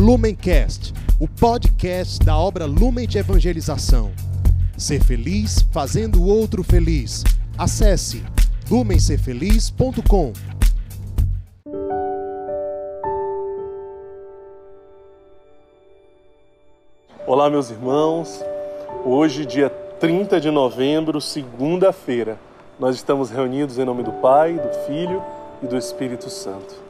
Lumencast, o podcast da obra Lumen de Evangelização. Ser feliz fazendo o outro feliz. Acesse lumencerfeliz.com. Olá, meus irmãos. Hoje, dia 30 de novembro, segunda-feira, nós estamos reunidos em nome do Pai, do Filho e do Espírito Santo.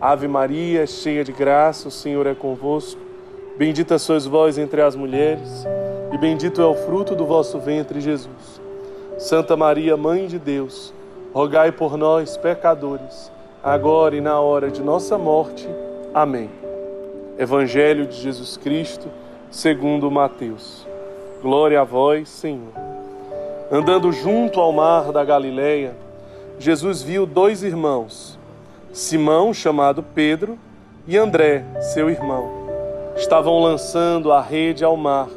Ave Maria, cheia de graça, o Senhor é convosco. Bendita sois vós entre as mulheres, e bendito é o fruto do vosso ventre, Jesus. Santa Maria, Mãe de Deus, rogai por nós, pecadores, agora e na hora de nossa morte. Amém. Evangelho de Jesus Cristo, segundo Mateus. Glória a vós, Senhor. Andando junto ao mar da Galileia, Jesus viu dois irmãos Simão, chamado Pedro, e André, seu irmão. Estavam lançando a rede ao mar,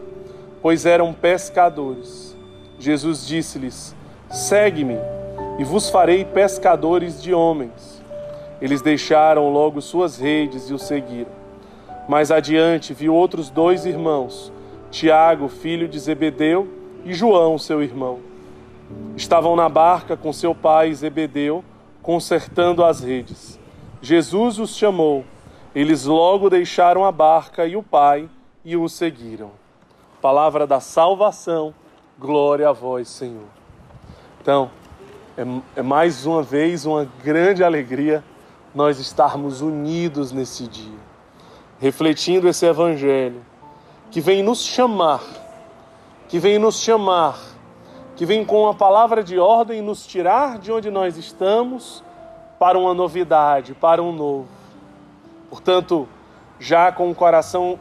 pois eram pescadores. Jesus disse-lhes: Segue-me, e vos farei pescadores de homens. Eles deixaram logo suas redes e o seguiram. Mais adiante viu outros dois irmãos, Tiago, filho de Zebedeu, e João, seu irmão. Estavam na barca com seu pai Zebedeu consertando as redes. Jesus os chamou. Eles logo deixaram a barca e o pai e o seguiram. Palavra da salvação, glória a vós, Senhor. Então, é, é mais uma vez uma grande alegria nós estarmos unidos nesse dia, refletindo esse Evangelho que vem nos chamar, que vem nos chamar que vem com a palavra de ordem nos tirar de onde nós estamos para uma novidade, para um novo. Portanto, já com o coração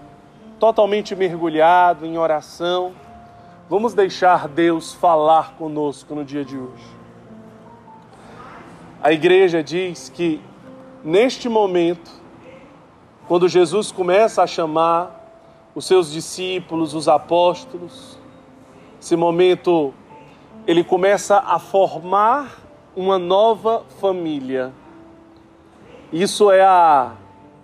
totalmente mergulhado em oração, vamos deixar Deus falar conosco no dia de hoje. A igreja diz que neste momento, quando Jesus começa a chamar os seus discípulos, os apóstolos, esse momento ele começa a formar uma nova família. Isso é a,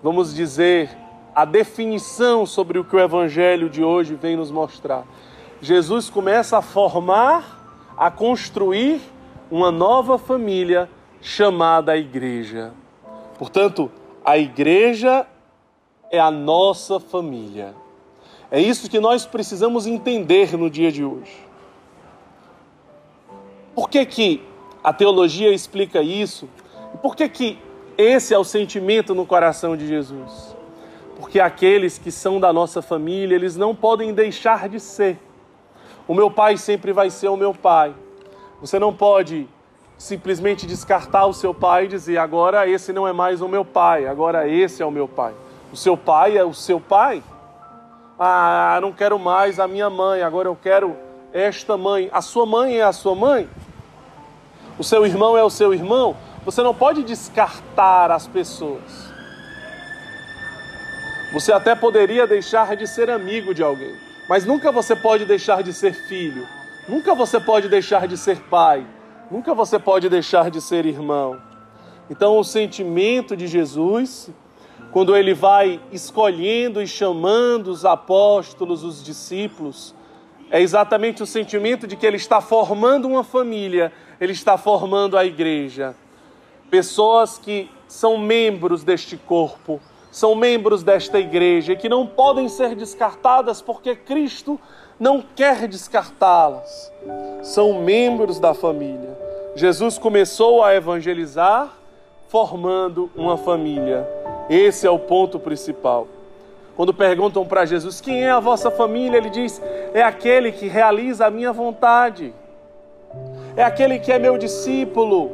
vamos dizer, a definição sobre o que o evangelho de hoje vem nos mostrar. Jesus começa a formar, a construir uma nova família chamada igreja. Portanto, a igreja é a nossa família. É isso que nós precisamos entender no dia de hoje. Por que, que a teologia explica isso? Por que, que esse é o sentimento no coração de Jesus? Porque aqueles que são da nossa família, eles não podem deixar de ser. O meu pai sempre vai ser o meu pai. Você não pode simplesmente descartar o seu pai e dizer: agora esse não é mais o meu pai, agora esse é o meu pai. O seu pai é o seu pai. Ah, não quero mais a minha mãe, agora eu quero esta mãe. A sua mãe é a sua mãe? O seu irmão é o seu irmão, você não pode descartar as pessoas. Você até poderia deixar de ser amigo de alguém, mas nunca você pode deixar de ser filho, nunca você pode deixar de ser pai, nunca você pode deixar de ser irmão. Então, o sentimento de Jesus, quando ele vai escolhendo e chamando os apóstolos, os discípulos, é exatamente o sentimento de que ele está formando uma família, ele está formando a igreja. Pessoas que são membros deste corpo, são membros desta igreja que não podem ser descartadas porque Cristo não quer descartá-las. São membros da família. Jesus começou a evangelizar formando uma família. Esse é o ponto principal. Quando perguntam para Jesus quem é a vossa família, ele diz: é aquele que realiza a minha vontade, é aquele que é meu discípulo.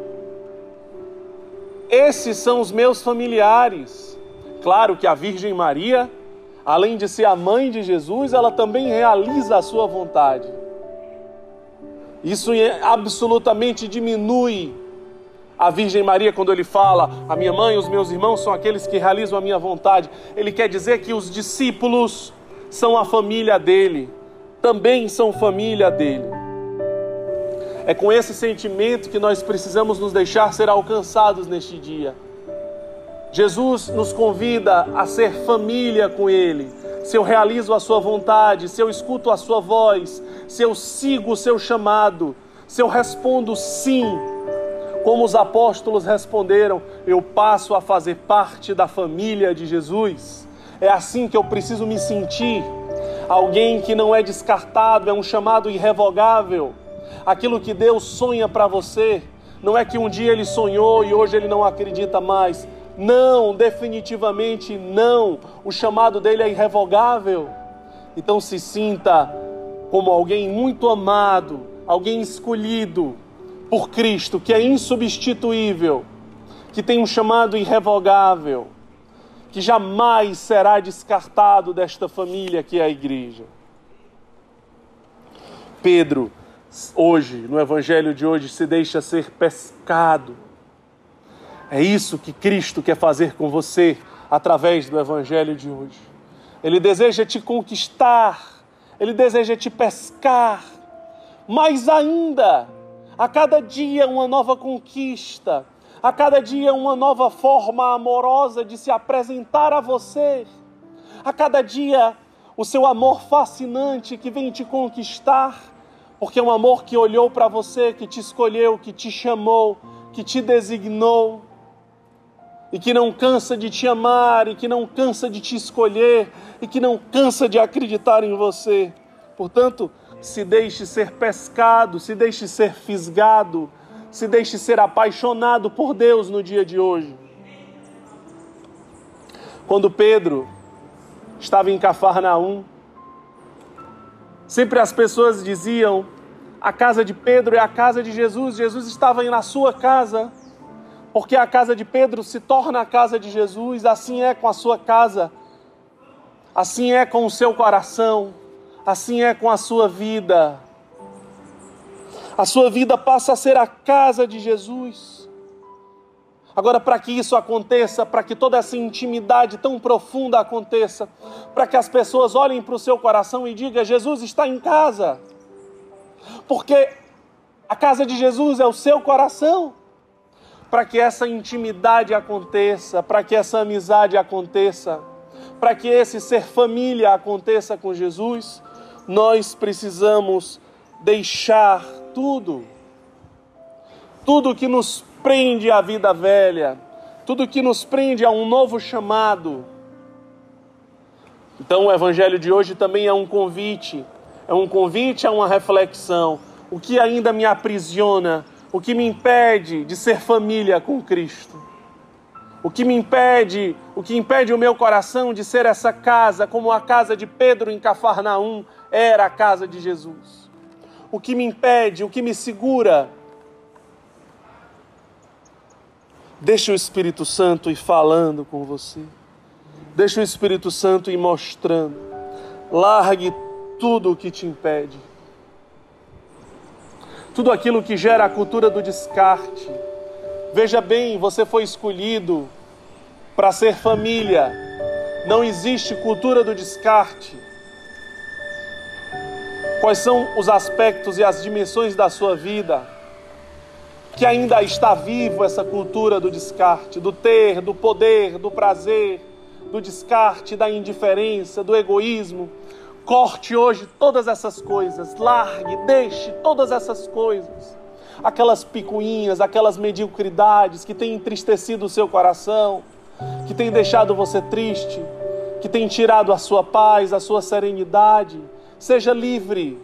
Esses são os meus familiares. Claro que a Virgem Maria, além de ser a mãe de Jesus, ela também realiza a sua vontade. Isso absolutamente diminui a Virgem Maria quando ele fala: "A minha mãe e os meus irmãos são aqueles que realizam a minha vontade". Ele quer dizer que os discípulos são a família dele, também são família dele. É com esse sentimento que nós precisamos nos deixar ser alcançados neste dia. Jesus nos convida a ser família com Ele. Se eu realizo a Sua vontade, se eu escuto a Sua voz, se eu sigo o Seu chamado, se eu respondo sim, como os apóstolos responderam, eu passo a fazer parte da família de Jesus. É assim que eu preciso me sentir. Alguém que não é descartado, é um chamado irrevogável. Aquilo que Deus sonha para você, não é que um dia ele sonhou e hoje ele não acredita mais. Não, definitivamente não. O chamado dele é irrevogável. Então se sinta como alguém muito amado, alguém escolhido por Cristo, que é insubstituível, que tem um chamado irrevogável, que jamais será descartado desta família que é a igreja. Pedro, hoje, no evangelho de hoje, se deixa ser pescado é isso que Cristo quer fazer com você através do Evangelho de hoje. Ele deseja te conquistar, ele deseja te pescar, mais ainda, a cada dia uma nova conquista, a cada dia uma nova forma amorosa de se apresentar a você, a cada dia o seu amor fascinante que vem te conquistar, porque é um amor que olhou para você, que te escolheu, que te chamou, que te designou e que não cansa de te amar, e que não cansa de te escolher, e que não cansa de acreditar em você. Portanto, se deixe ser pescado, se deixe ser fisgado, se deixe ser apaixonado por Deus no dia de hoje. Quando Pedro estava em Cafarnaum, sempre as pessoas diziam: a casa de Pedro é a casa de Jesus, Jesus estava na sua casa porque a casa de Pedro se torna a casa de Jesus, assim é com a sua casa, assim é com o seu coração, assim é com a sua vida. A sua vida passa a ser a casa de Jesus. Agora, para que isso aconteça, para que toda essa intimidade tão profunda aconteça, para que as pessoas olhem para o seu coração e digam: Jesus está em casa. Porque a casa de Jesus é o seu coração para que essa intimidade aconteça, para que essa amizade aconteça, para que esse ser família aconteça com Jesus, nós precisamos deixar tudo, tudo que nos prende à vida velha, tudo que nos prende a um novo chamado. Então, o Evangelho de hoje também é um convite, é um convite a uma reflexão. O que ainda me aprisiona? o que me impede de ser família com Cristo. O que me impede, o que impede o meu coração de ser essa casa, como a casa de Pedro em Cafarnaum era a casa de Jesus. O que me impede, o que me segura. Deixa o Espírito Santo ir falando com você. Deixa o Espírito Santo ir mostrando. Largue tudo o que te impede tudo aquilo que gera a cultura do descarte. Veja bem, você foi escolhido para ser família. Não existe cultura do descarte. Quais são os aspectos e as dimensões da sua vida que ainda está vivo essa cultura do descarte, do ter, do poder, do prazer, do descarte, da indiferença, do egoísmo, Corte hoje todas essas coisas, largue, deixe todas essas coisas. Aquelas picuinhas, aquelas mediocridades que têm entristecido o seu coração, que têm deixado você triste, que têm tirado a sua paz, a sua serenidade. Seja livre.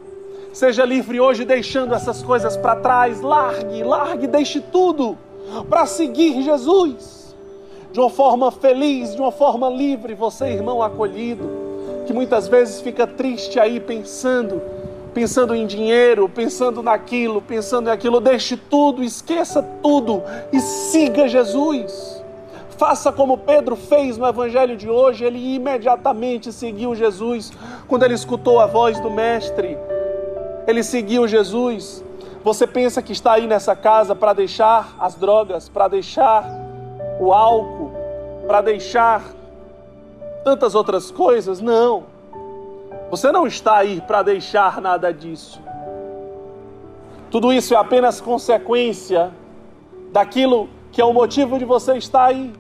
Seja livre hoje deixando essas coisas para trás. Largue, largue, deixe tudo para seguir Jesus. De uma forma feliz, de uma forma livre, você, irmão acolhido que muitas vezes fica triste aí pensando, pensando em dinheiro, pensando naquilo, pensando naquilo, deixe tudo, esqueça tudo e siga Jesus. Faça como Pedro fez no evangelho de hoje, ele imediatamente seguiu Jesus quando ele escutou a voz do Mestre. Ele seguiu Jesus. Você pensa que está aí nessa casa para deixar as drogas, para deixar o álcool, para deixar tantas outras coisas? Não. Você não está aí para deixar nada disso. Tudo isso é apenas consequência daquilo que é o motivo de você estar aí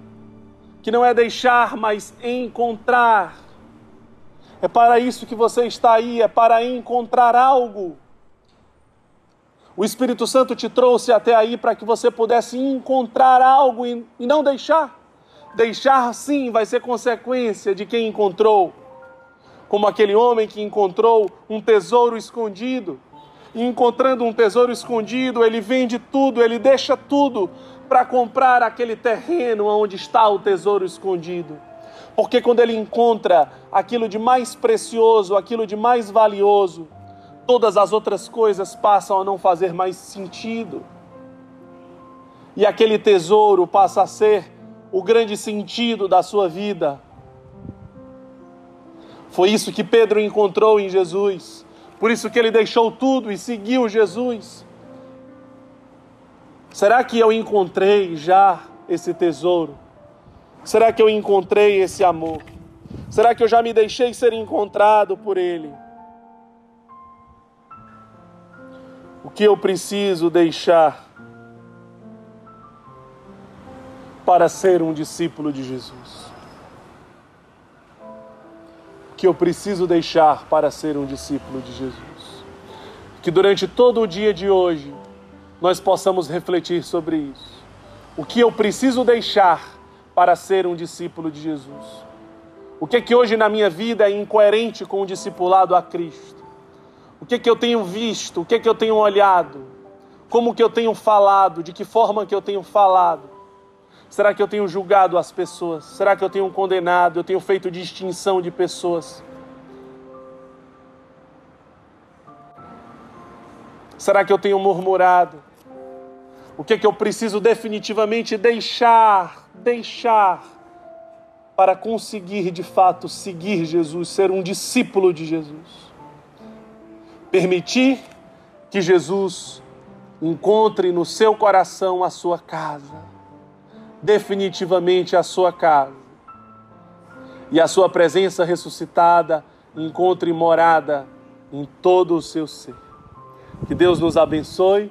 que não é deixar, mas encontrar. É para isso que você está aí, é para encontrar algo. O Espírito Santo te trouxe até aí para que você pudesse encontrar algo e não deixar. Deixar sim vai ser consequência de quem encontrou. Como aquele homem que encontrou um tesouro escondido. E encontrando um tesouro escondido, ele vende tudo, ele deixa tudo para comprar aquele terreno onde está o tesouro escondido. Porque quando ele encontra aquilo de mais precioso, aquilo de mais valioso, todas as outras coisas passam a não fazer mais sentido. E aquele tesouro passa a ser o grande sentido da sua vida. Foi isso que Pedro encontrou em Jesus. Por isso que ele deixou tudo e seguiu Jesus. Será que eu encontrei já esse tesouro? Será que eu encontrei esse amor? Será que eu já me deixei ser encontrado por Ele? O que eu preciso deixar para ser um discípulo de Jesus? O que eu preciso deixar para ser um discípulo de Jesus? Que durante todo o dia de hoje, nós possamos refletir sobre isso. O que eu preciso deixar para ser um discípulo de Jesus? O que é que hoje na minha vida é incoerente com o discipulado a Cristo? O que é que eu tenho visto? O que é que eu tenho olhado? Como que eu tenho falado? De que forma que eu tenho falado? Será que eu tenho julgado as pessoas? Será que eu tenho condenado? Eu tenho feito distinção de pessoas? Será que eu tenho murmurado? O que é que eu preciso definitivamente deixar, deixar para conseguir de fato seguir Jesus, ser um discípulo de Jesus? Permitir que Jesus encontre no seu coração a sua casa, definitivamente a sua casa, e a sua presença ressuscitada encontre morada em todo o seu ser. Que Deus nos abençoe,